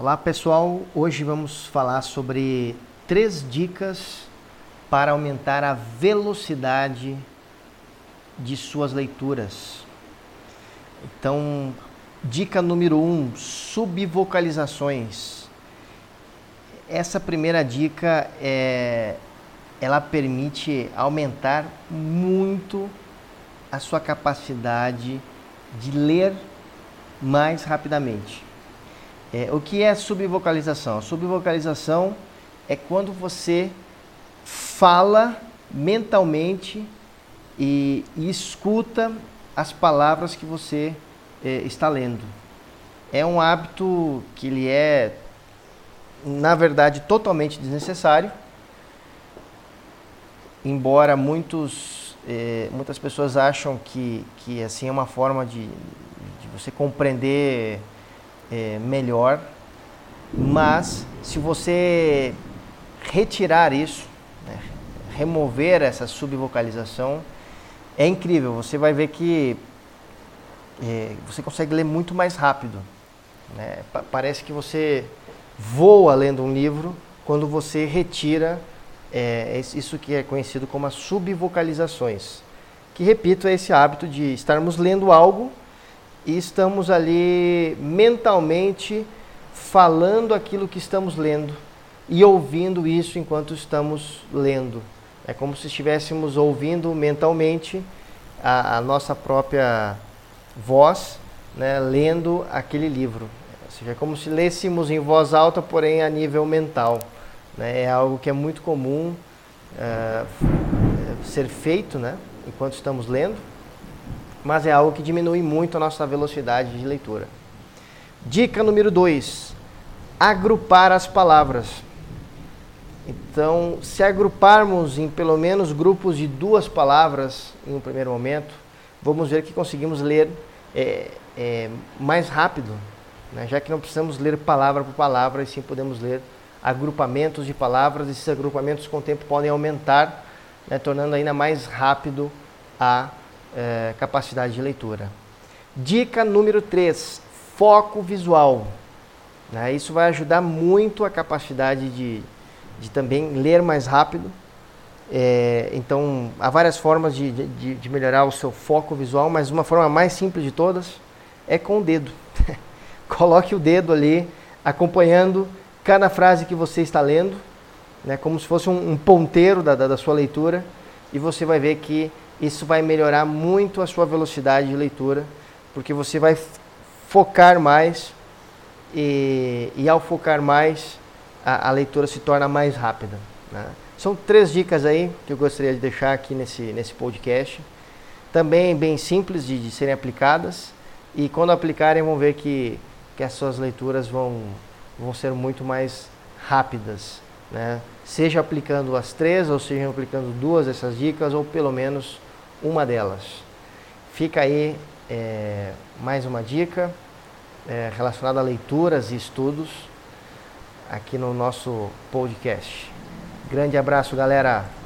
Olá pessoal, hoje vamos falar sobre três dicas para aumentar a velocidade de suas leituras. Então, dica número um: subvocalizações. Essa primeira dica é, ela permite aumentar muito a sua capacidade de ler mais rapidamente. É, o que é subvocalização? Subvocalização é quando você fala mentalmente e, e escuta as palavras que você é, está lendo. É um hábito que ele é, na verdade, totalmente desnecessário, embora muitos, é, muitas pessoas acham que, que assim é uma forma de, de você compreender é, melhor, mas se você retirar isso, né, remover essa subvocalização, é incrível. Você vai ver que é, você consegue ler muito mais rápido. Né? parece que você voa lendo um livro quando você retira é, isso que é conhecido como as subvocalizações. Que, repito, é esse hábito de estarmos lendo algo e estamos ali mentalmente falando aquilo que estamos lendo e ouvindo isso enquanto estamos lendo. É como se estivéssemos ouvindo mentalmente a, a nossa própria voz, né, lendo aquele livro. Ou seja, é como se lêssemos em voz alta, porém a nível mental. Né? É algo que é muito comum é, ser feito né, enquanto estamos lendo mas é algo que diminui muito a nossa velocidade de leitura. Dica número 2: agrupar as palavras. Então, se agruparmos em pelo menos grupos de duas palavras em um primeiro momento, vamos ver que conseguimos ler é, é, mais rápido, né? já que não precisamos ler palavra por palavra, e sim podemos ler agrupamentos de palavras, e esses agrupamentos com o tempo podem aumentar, né? tornando ainda mais rápido a é, capacidade de leitura. Dica número 3, foco visual. Né? Isso vai ajudar muito a capacidade de, de também ler mais rápido. É, então, há várias formas de, de, de, melhorar o seu foco visual, mas uma forma mais simples de todas é com o dedo. Coloque o dedo ali, acompanhando cada frase que você está lendo, né, como se fosse um, um ponteiro da, da, da sua leitura, e você vai ver que isso vai melhorar muito a sua velocidade de leitura, porque você vai focar mais e, e ao focar mais, a, a, leitura se torna mais rápida. Né? São três dicas aí que eu gostaria de deixar aqui nesse, nesse podcast. Também bem simples de, de serem aplicadas e quando aplicarem vão ver que, que as suas leituras vão, vão ser muito mais rápidas. Né? Seja aplicando as três, ou seja aplicando duas dessas dicas, ou pelo menos uma delas. Fica aí é, mais uma dica é, relacionada a leituras e estudos aqui no nosso podcast. Grande abraço, galera!